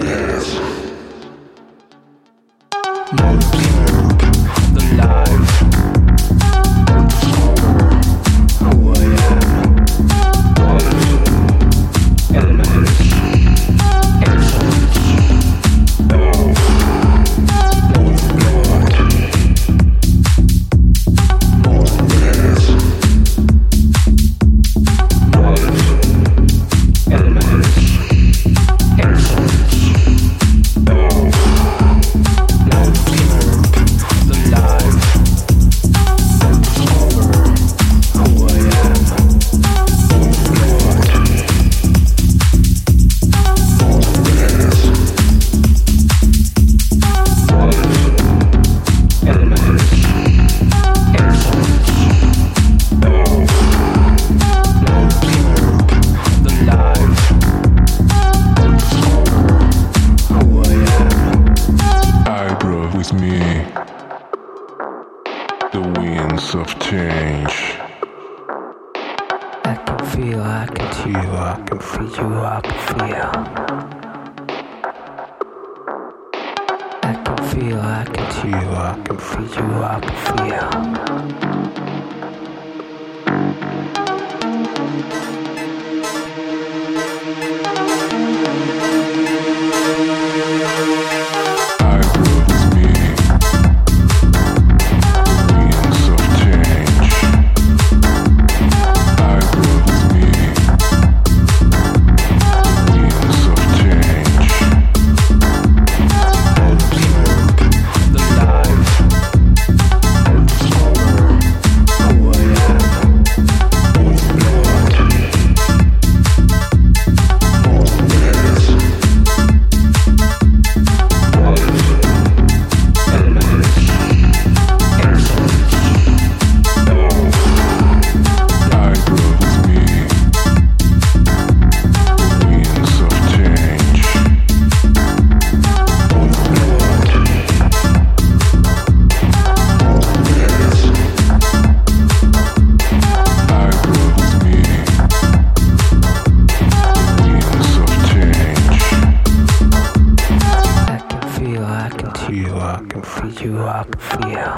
dead. the winds of change. I can feel, I can feel, I can feel you, I can feel. I can feel, I can feel, I can feel you, I can feel. drop fear.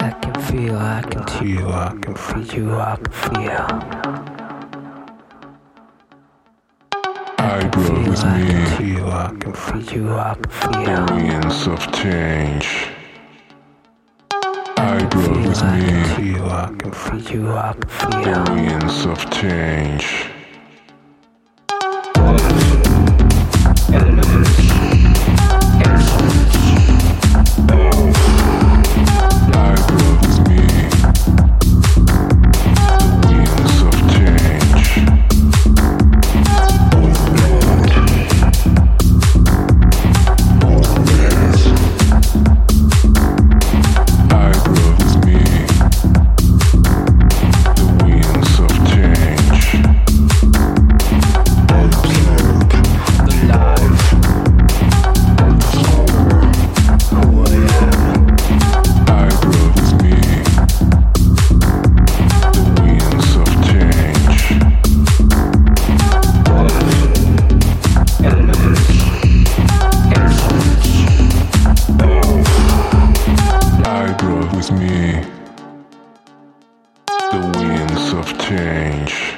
I can feel, I can feel, I can feel you, I can feel. I grow with me. I can feel, I can feel you, I can. Millions of change. I grow with me. I can feel, I can feel you, I can. Millions of change. change.